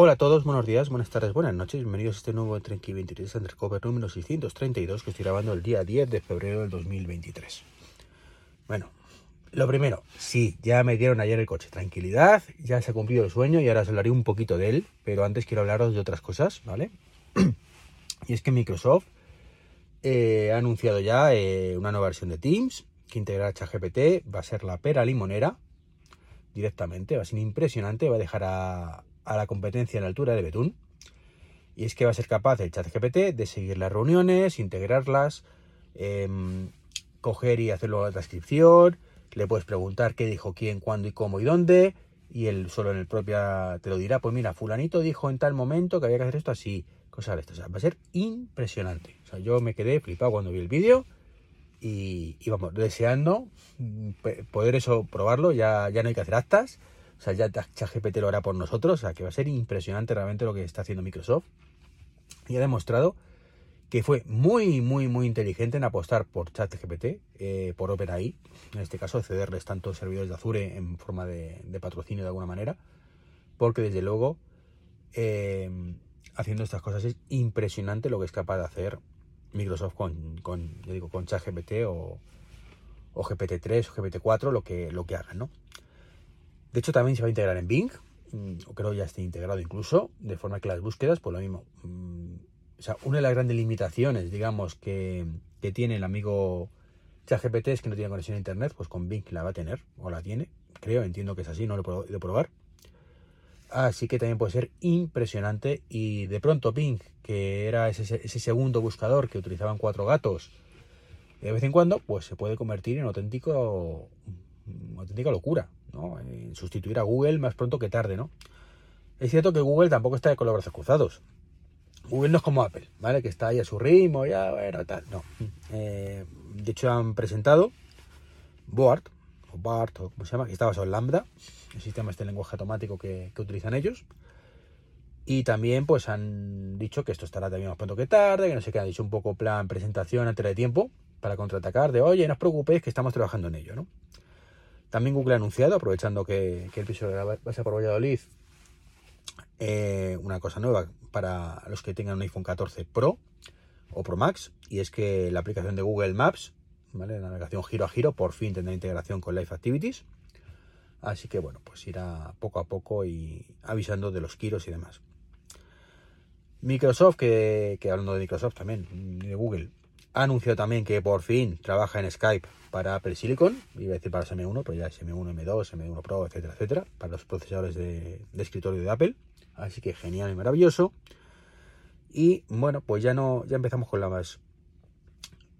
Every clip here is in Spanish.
Hola a todos, buenos días, buenas tardes, buenas noches, bienvenidos a este nuevo Trenky 23 Undercover número 632 que estoy grabando el día 10 de febrero del 2023. Bueno, lo primero, sí, ya me dieron ayer el coche, tranquilidad, ya se ha cumplido el sueño y ahora os hablaré un poquito de él, pero antes quiero hablaros de otras cosas, ¿vale? y es que Microsoft eh, ha anunciado ya eh, una nueva versión de Teams que integrará ChatGPT, va a ser la pera limonera directamente, va a ser impresionante, va a dejar a, a la competencia en altura de Betún. Y es que va a ser capaz el chat GPT de seguir las reuniones, integrarlas, em, coger y hacerlo la transcripción, le puedes preguntar qué dijo quién, cuándo y cómo y dónde, y él solo en el propio te lo dirá, pues mira, fulanito dijo en tal momento que había que hacer esto así, cosas de esto. O sea, va a ser impresionante. Yo me quedé flipado cuando vi el vídeo y, y, vamos, deseando mm, poder eso probarlo, ya, ya no hay que hacer actas o sea, ya ChatGPT lo hará por nosotros, o sea, que va a ser impresionante realmente lo que está haciendo Microsoft. Y ha demostrado que fue muy, muy, muy inteligente en apostar por ChatGPT, eh, por OpenAI, en este caso cederles tantos servidores de Azure en forma de, patrocinio de alguna manera, porque desde luego eh, haciendo estas cosas es impresionante lo que es capaz de hacer Microsoft con, con yo digo, con ChatGPT o, o GPT-3 o GPT-4, lo que, lo que hagan, ¿no? De hecho, también se va a integrar en Bing, mm, o creo ya esté integrado incluso, de forma que las búsquedas, pues lo mismo. Mm, o sea, una de las grandes limitaciones, digamos, que, tiene el amigo ChatGPT es que no tiene conexión a internet, pues con Bing la va a tener, o la tiene, creo, entiendo que es así, no lo he podido probar. Así que también puede ser impresionante. Y de pronto Bing, que era ese, ese segundo buscador que utilizaban cuatro gatos, de vez en cuando, pues se puede convertir en auténtico, auténtica locura. En sustituir a Google más pronto que tarde, ¿no? Es cierto que Google tampoco está con los brazos cruzados. Google no es como Apple, ¿vale? Que está ahí a su ritmo, ya, bueno, tal. No. Eh, de hecho, han presentado Board, o BART, o como se llama, que está basado en Lambda, el sistema este lenguaje automático que, utilizan ellos. Y también, pues, han dicho que esto estará también más pronto que tarde, que no sé qué, han dicho un poco plan presentación antes de tiempo para contraatacar, de oye, no os preocupéis que estamos trabajando en ello, ¿no? También Google ha anunciado, aprovechando que, el piso va a ser por Valladolid, eh, una cosa nueva para los que tengan un iPhone 14 Pro o Pro Max, y es que la aplicación de Google Maps, ¿vale? la navegación giro a giro, por fin tendrá integración con Live Activities. Así que bueno, pues irá poco a poco y avisando de los giros y demás. Microsoft, que, que hablando de Microsoft también, de Google, ha anunciado también que por fin trabaja en Skype para Apple Silicon, iba a decir para M1, pero ya es M1, M2, M1 Pro, etcétera, etcétera, para los procesadores de, escritorio de Apple. Así que genial y maravilloso. Y bueno, pues ya no, ya empezamos con las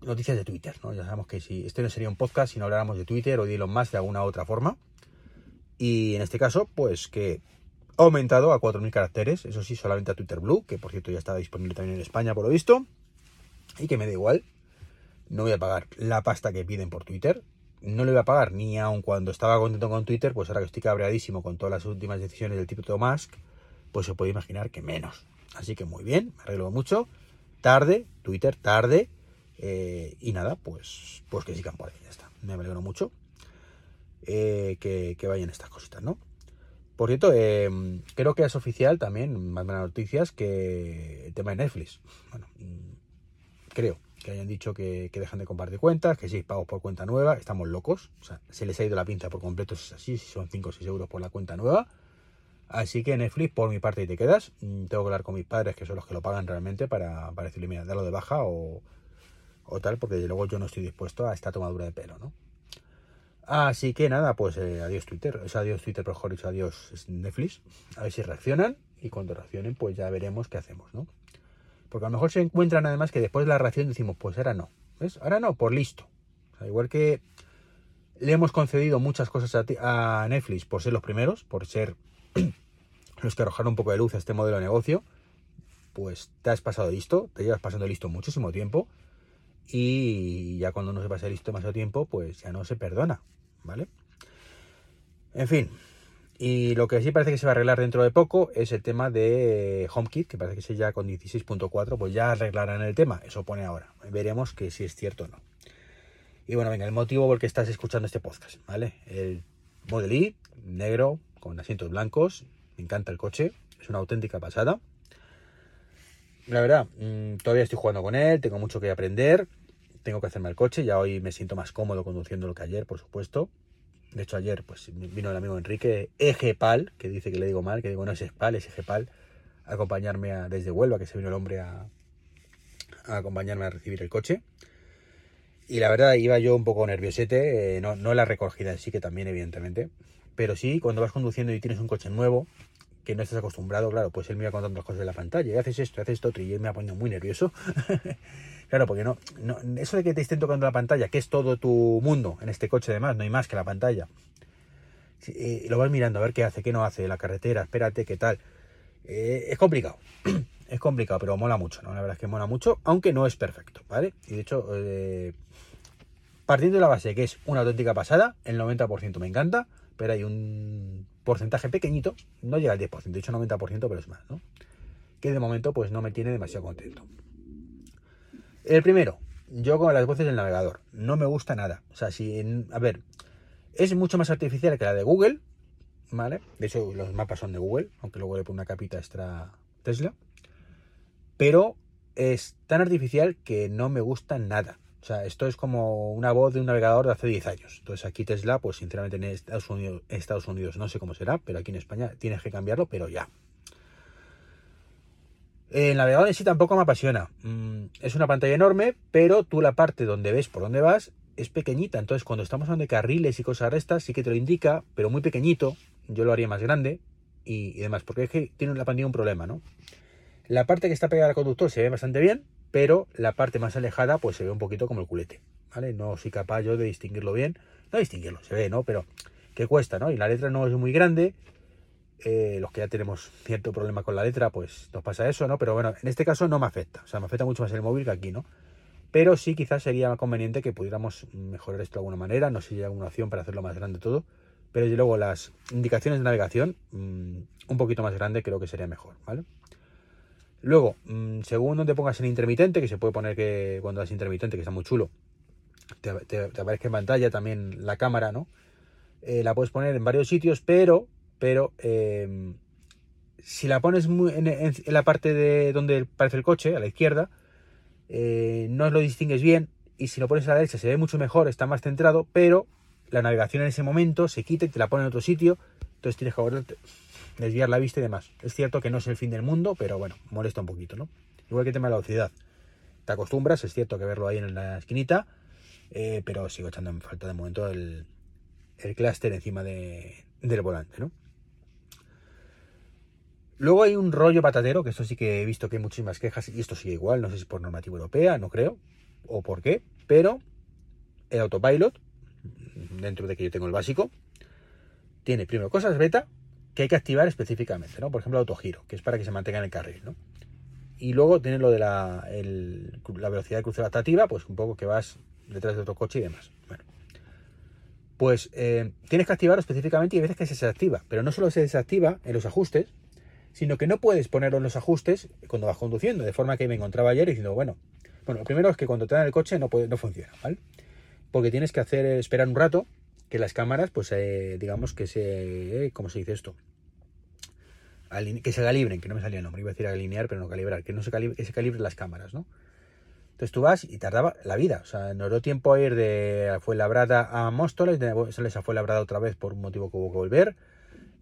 noticias de Twitter, ¿no? Ya sabemos que si este no sería un podcast si no habláramos de Twitter o de Elon Musk de alguna otra forma. Y en este caso, pues que ha aumentado a 4.000 caracteres, eso sí, solamente a Twitter Blue, que por cierto ya está disponible también en España por lo visto. Y que me da igual, no voy a pagar la pasta que piden por Twitter. No le voy a pagar ni aun cuando estaba contento con Twitter, pues ahora que estoy cabreadísimo con todas las últimas decisiones del tipo Musk, pues se puede imaginar que menos. Así que muy bien, me arreglo mucho. Tarde, Twitter, tarde. Eh, y nada, pues, pues que sigan por ahí, ya está. Me alegro mucho eh, que, vayan estas cositas, ¿no? Por cierto, eh, creo que es oficial también, más buenas noticias, que el tema de Netflix. Bueno, creo, que hayan dicho que, dejan de compartir cuentas, que si pagos por cuenta nueva, estamos locos. O sea, se les ha ido la pinza por completo, si es así, si son 5 o 6 euros por la cuenta nueva. Así que Netflix, por mi parte, te quedas. Mm, tengo que hablar con mis padres, que son los que lo pagan realmente, para, para decirle, mira, darlo de baja o, tal, porque luego yo no estoy dispuesto a esta tomadura de pelo, ¿no? Así que nada, pues eh, adiós Twitter, o sea, adiós Twitter, mejor dicho, adiós Netflix. A ver si reaccionan y cuando reaccionen, pues ya veremos qué hacemos, ¿no? Porque a lo mejor se encuentran además que después de la reacción decimos, pues ahora no. ¿Ves? Ahora no, por listo. igual que le hemos concedido muchas cosas a, Netflix por ser los primeros, por ser los que arrojaron un poco de luz a este modelo de negocio, pues te has pasado listo, te llevas pasando listo muchísimo tiempo y ya cuando no se pasa listo demasiado tiempo, pues ya no se perdona, ¿vale? En fin, y lo que sí parece que se va a arreglar dentro de poco es el tema de HomeKit, que parece que se ya con 16.4, pues ya arreglarán el tema. Eso pone ahora. Veremos que si es cierto o no. Y bueno, venga, el motivo por el que estás escuchando este podcast, ¿vale? El Model I, negro, con asientos blancos. Me encanta el coche. Es una auténtica pasada. La verdad, mm, todavía estoy jugando con él, tengo mucho que aprender, tengo que hacerme el coche, ya hoy me siento más cómodo conduciendo lo que ayer, por supuesto. De hecho, ayer pues vino el amigo Enrique Ejepal, que dice que le digo mal, que digo no es Espal, es Ejepal, a acompañarme desde Huelva, que se vino el hombre a, acompañarme a recibir el coche. Y la verdad, iba yo un poco nerviosete, eh, no, no la recogida en sí, que también, evidentemente. Pero sí, cuando vas conduciendo y tienes un coche nuevo, que no estás acostumbrado, claro, pues él me iba contando las cosas de la pantalla, y haces esto, haces esto y él me ha ponido muy nervioso. claro, porque no, no, eso de que te estén tocando la pantalla, que es todo tu mundo en este coche además, no hay más que la pantalla. Eh, lo vas mirando a ver qué hace, qué no hace, la carretera, espérate, qué tal. Eh, es complicado, es complicado, pero mola mucho, ¿no? La verdad es que mola mucho, aunque no es perfecto, ¿vale? Y de hecho, eh, partiendo de la base que es una auténtica pasada, el 90% me encanta, pero hay un porcentaje pequeñito, no llega al 10%, de hecho 90%, pero es más, ¿no? Que de momento pues no me tiene demasiado contento. El primero, yo con las voces del navegador, no me gusta nada. O sea, si, a ver, es mucho más artificial que la de Google, ¿vale? De hecho, los mapas son de Google, aunque luego le pone una capita extra Tesla. Pero es tan artificial que no me gusta nada. O sea, esto es como una voz de un navegador de hace 10 años. Entonces aquí Tesla, pues sinceramente en Estados Unidos, no sé cómo será, pero aquí en España tienes que cambiarlo, pero ya. El navegador en sí tampoco me apasiona. Mm, es una pantalla enorme, pero tú la parte donde ves por dónde vas es pequeñita. Entonces cuando estamos hablando de carriles y cosas restas, sí que te lo indica, pero muy pequeñito. Yo lo haría más grande y, y demás, porque es que tiene la pantalla un problema, ¿no? La parte que está pegada al conductor se ve bastante bien, pero la parte más alejada pues se ve un poquito como el culete, ¿vale? No soy capaz yo de distinguirlo bien, no distinguirlo, se ve, ¿no? Pero que cuesta, ¿no? Y la letra no es muy grande, eh, los que ya tenemos cierto problema con la letra, pues nos pasa eso, ¿no? Pero bueno, en este caso no me afecta, o sea, me afecta mucho más el móvil que aquí, ¿no? Pero sí quizás sería conveniente que pudiéramos mejorar esto de alguna manera, no sé si hay alguna opción para hacerlo más grande todo, pero desde luego las indicaciones de navegación mm, un poquito más grande creo que sería mejor, ¿vale? Luego, mm, según donde pongas en intermitente, que se puede poner que cuando das intermitente, que está muy chulo, te, aparezca en pantalla también la cámara, ¿no? Eh, la puedes poner en varios sitios, pero, pero em, si la pones en, la parte de donde aparece el coche, a la izquierda, eh, no lo distingues bien y si lo pones a la derecha se ve mucho mejor, está más centrado, pero la navegación en ese momento se quita y te la pone en otro sitio, entonces tienes que desviar la vista y demás. Es cierto que no es el fin del mundo, pero bueno, molesta un poquito, ¿no? Igual que el tema de la velocidad. Te acostumbras, es cierto que verlo ahí en la esquinita, eh, pero sigo echando en falta de momento el, el clúster encima de, del volante, ¿no? Luego hay un rollo patatero, que esto sí que he visto que hay muchísimas quejas, y esto sigue igual, no sé si por normativa europea, no creo, o por qué, pero el autopilot, dentro de que yo tengo el básico, tiene primero cosas beta que hay que activar específicamente, ¿no? Por ejemplo, autogiro, que es para que se mantenga en el carril, ¿no? Y luego tiene lo de la, velocidad de crucero adaptativa, pues un poco que vas detrás de otro coche y demás. Bueno, pues eh, tienes que activarlo específicamente y hay veces que se desactiva, pero no solo se desactiva en los ajustes, sino que no puedes ponerlo en los ajustes cuando vas conduciendo, de forma que me encontraba ayer diciendo, bueno, bueno, lo primero es que cuando te dan el coche no, puede, no funciona, ¿vale? Porque tienes que hacer esperar un rato que las cámaras, pues eh, digamos que se, eh, ¿cómo se dice esto? que se calibren, que no me salía el nombre, iba a decir alinear, pero no calibrar, que no se calibre, que se calibren las cámaras, ¿no? Entonces tú vas y tardaba la vida, o sea, no dio tiempo a ir de Fuenlabrada a Móstoles, de sales a Fuenlabrada otra vez por un motivo que hubo que volver,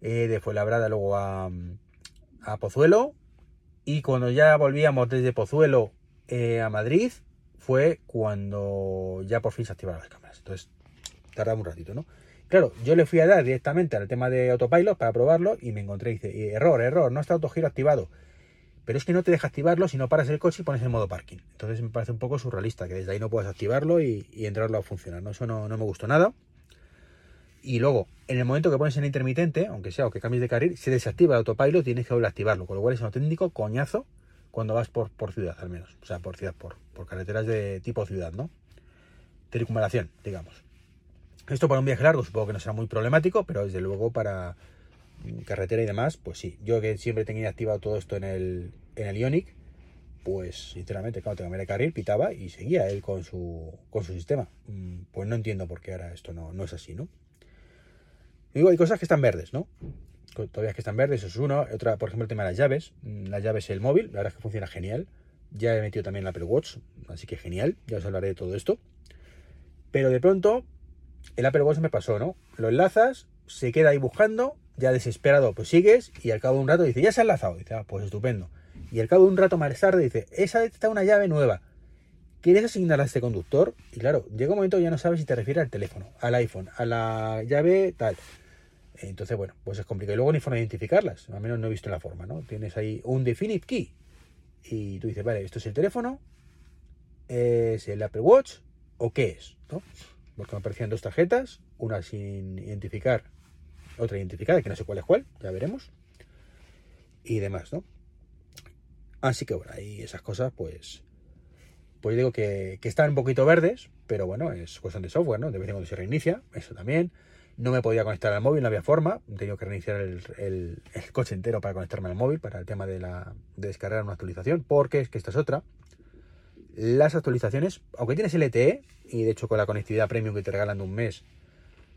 eh, de Fuenlabrada luego a, a Pozuelo, y cuando ya volvíamos desde Pozuelo a Madrid, fue cuando ya por fin se activaron las cámaras. Entonces, tardaba un ratito, ¿no? Claro, yo le fui a dar directamente al tema de autopilot para probarlo y me encontré, dice, error, error, no está autogiro activado. Pero es que no te deja activarlo si no paras el coche y pones en modo parking. Entonces me parece un poco surrealista que desde ahí no puedas activarlo y, entrarlo a funcionar. ¿no? Eso no, me gustó nada. Y luego, en el momento que pones en intermitente, aunque sea o que cambies de carril, se desactiva el autopilot y tienes que volver a activarlo. Con lo cual es un auténtico coñazo cuando vas por, por ciudad, al menos. O sea, por ciudad, por, por carreteras de tipo ciudad, ¿no? Circunvalación, digamos. Esto para un viaje largo supongo que no será muy problemático, pero desde luego para carretera y demás, pues sí. Yo que siempre tenía activado todo esto en el, en el Ionic, pues sinceramente, claro, tengo de carril, pitaba y seguía él con su, con su sistema. Mm, pues no entiendo por qué ahora esto no, no es así, ¿no? digo, hay cosas que están verdes, ¿no? todavía que están verdes, eso es uno. Otra, por ejemplo, el tema de las llaves. Mm, las llaves el móvil, la verdad es que funciona genial. Ya he metido también el Apple Watch, así que genial, ya os hablaré de todo esto. Pero de pronto, el Apple Watch me pasó, ¿no? Lo enlazas, se queda ahí buscando, ya desesperado, pues sigues, y al cabo de un rato dice, ya se ha enlazado. Dice, ah, pues estupendo. Y al cabo de un rato más tarde dice, esa está una llave nueva. ¿Quieres asignarla a este conductor? Y claro, llega un momento ya no sabes si te refiere al teléfono, al iPhone, a la llave tal. Entonces, bueno, pues es complicado. Y luego ni forma de identificarlas, al menos no he visto la forma, ¿no? Tienes ahí un Definite Key. Y tú dices, vale, esto es el teléfono, es el Apple Watch, o qué es, ¿no? Porque me aparecían dos tarjetas, una sin identificar, otra identificada, que no sé cuál es cuál, ya veremos. Y demás, ¿no? Así que bueno, ahí esas cosas, pues. Pues digo que, que están un poquito verdes, pero bueno, es cuestión de software, ¿no? De vez en cuando se reinicia, eso también. No me podía conectar al móvil, no había forma. He tenido que reiniciar el, coche entero para conectarme al móvil, para el tema de, la, de descargar una actualización, porque es que esta es otra. Las actualizaciones, aunque tienes LTE, y de hecho con la conectividad premium que te regalan de un mes,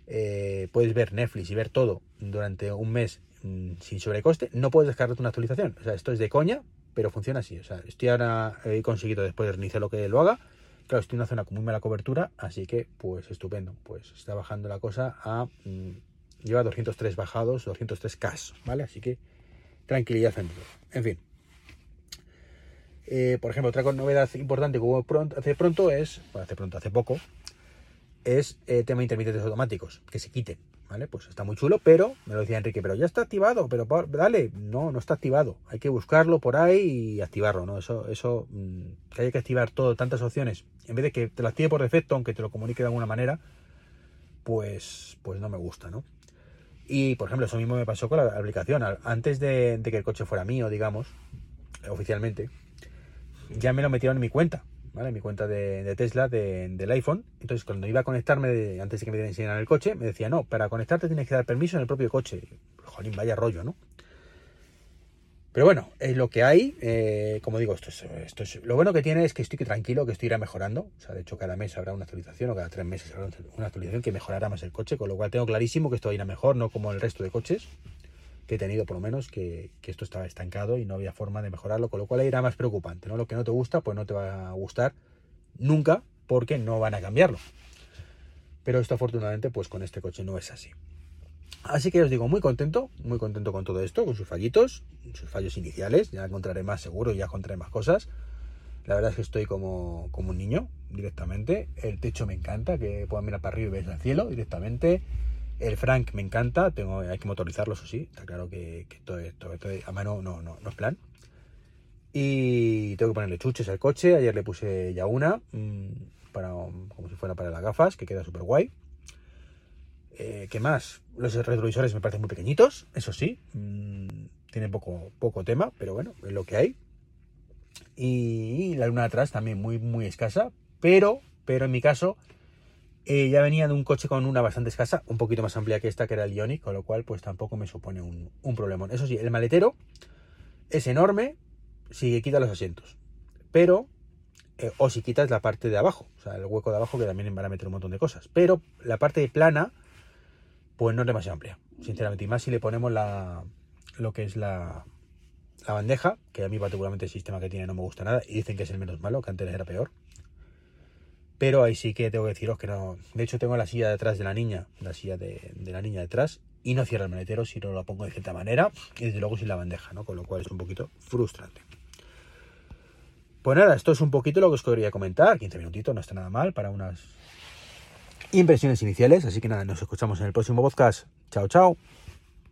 eh, puedes ver Netflix y ver todo durante un mes mm, sin sobrecoste, no puedes descargarte una actualización. O sea, esto es de coña, pero funciona así. O sea, estoy ahora, he conseguido después de reiniciar lo que lo haga, Claro, estoy en una zona con muy mala cobertura, así que pues estupendo. Pues está bajando la cosa a... Mm, lleva 203 bajados, 203 K, ¿vale? Así que tranquilidad en En fin. Eh, por ejemplo, otra novedad importante que hubo pronto, hace pronto es, bueno, hace pronto, hace poco, es el tema de intermitentes automáticos, que se quiten. ¿vale? Pues está muy chulo, pero me lo decía Enrique, pero ya está activado, pero dale, no, no está activado. Hay que buscarlo por ahí y activarlo, ¿no? Eso, eso, mm, que haya que activar todo, tantas opciones, en vez de que te lo active por defecto, aunque te lo comunique de alguna manera, pues, pues no me gusta, ¿no? Y, por ejemplo, eso mismo me pasó con la aplicación. Antes de que el coche fuera mío, digamos, oficialmente, ya me lo metieron en mi cuenta. ¿vale? Mi cuenta de, Tesla del iPhone. Entonces, cuando iba a conectarme, antes de que me enseñaran el coche, me decía, no, para conectarte tienes que dar permiso en el propio coche. Jolín, vaya rollo, ¿no? Pero bueno, es lo que hay. Eh, como digo, esto es, esto es, lo bueno que tiene es que estoy tranquilo, que esto irá mejorando. O sea, de hecho, cada mes habrá una actualización o cada tres meses habrá una actualización que mejorará más el coche, con lo cual tengo clarísimo que esto irá mejor, no como el resto de coches que he tenido por lo menos que, esto estaba estancado y no había forma de mejorarlo, con lo cual era más preocupante, ¿no? Lo que no te gusta, pues no te va a gustar nunca porque no van a cambiarlo. Pero esto afortunadamente, pues con este coche no es así. Así que os digo, muy contento, muy contento con todo esto, con sus fallitos, sus fallos iniciales, ya encontraré más seguro, ya encontraré más cosas. La verdad es que estoy como, como un niño directamente. El techo me encanta, que puedan mirar para arriba y ver el cielo directamente. El Frank me encanta, tengo, hay que motorizarlo, eso sí, está claro que, todo esto, a mano no, no, no es plan. Y tengo que ponerle chuches al coche, ayer le puse ya una, mm, para, como si fuera para las gafas, que queda súper guay. Eh, ¿Qué más? Los retrovisores me parecen muy pequeñitos, eso sí, mm, tienen poco, poco tema, pero bueno, es lo que hay. Y la luna atrás también muy, muy escasa, pero, pero en mi caso eh, ya venía de un coche con una bastante escasa, un poquito más amplia que esta, que era el Ioniq, con lo cual pues tampoco me supone un, problema. Eso sí, el maletero es enorme si quitas los asientos, pero, eh, o si quitas la parte de abajo, o sea, el hueco de abajo que también van a meter un montón de cosas, pero la parte plana, pues no es demasiado amplia, sinceramente, y más si le ponemos la, lo que es la, la bandeja, que a mí particularmente el sistema que tiene no me gusta nada, y dicen que es el menos malo, que antes era peor. Pero ahí sí que tengo que deciros que no. De hecho, tengo la silla detrás de la niña, la silla de, la niña detrás, y no cierra el maletero si no lo pongo de cierta manera, y desde luego sin la bandeja, ¿no? Con lo cual es un poquito frustrante. Pues nada, esto es un poquito lo que os quería comentar. 15 minutitos, no está nada mal para unas impresiones iniciales. Así que nada, nos escuchamos en el próximo podcast. Chao, chao.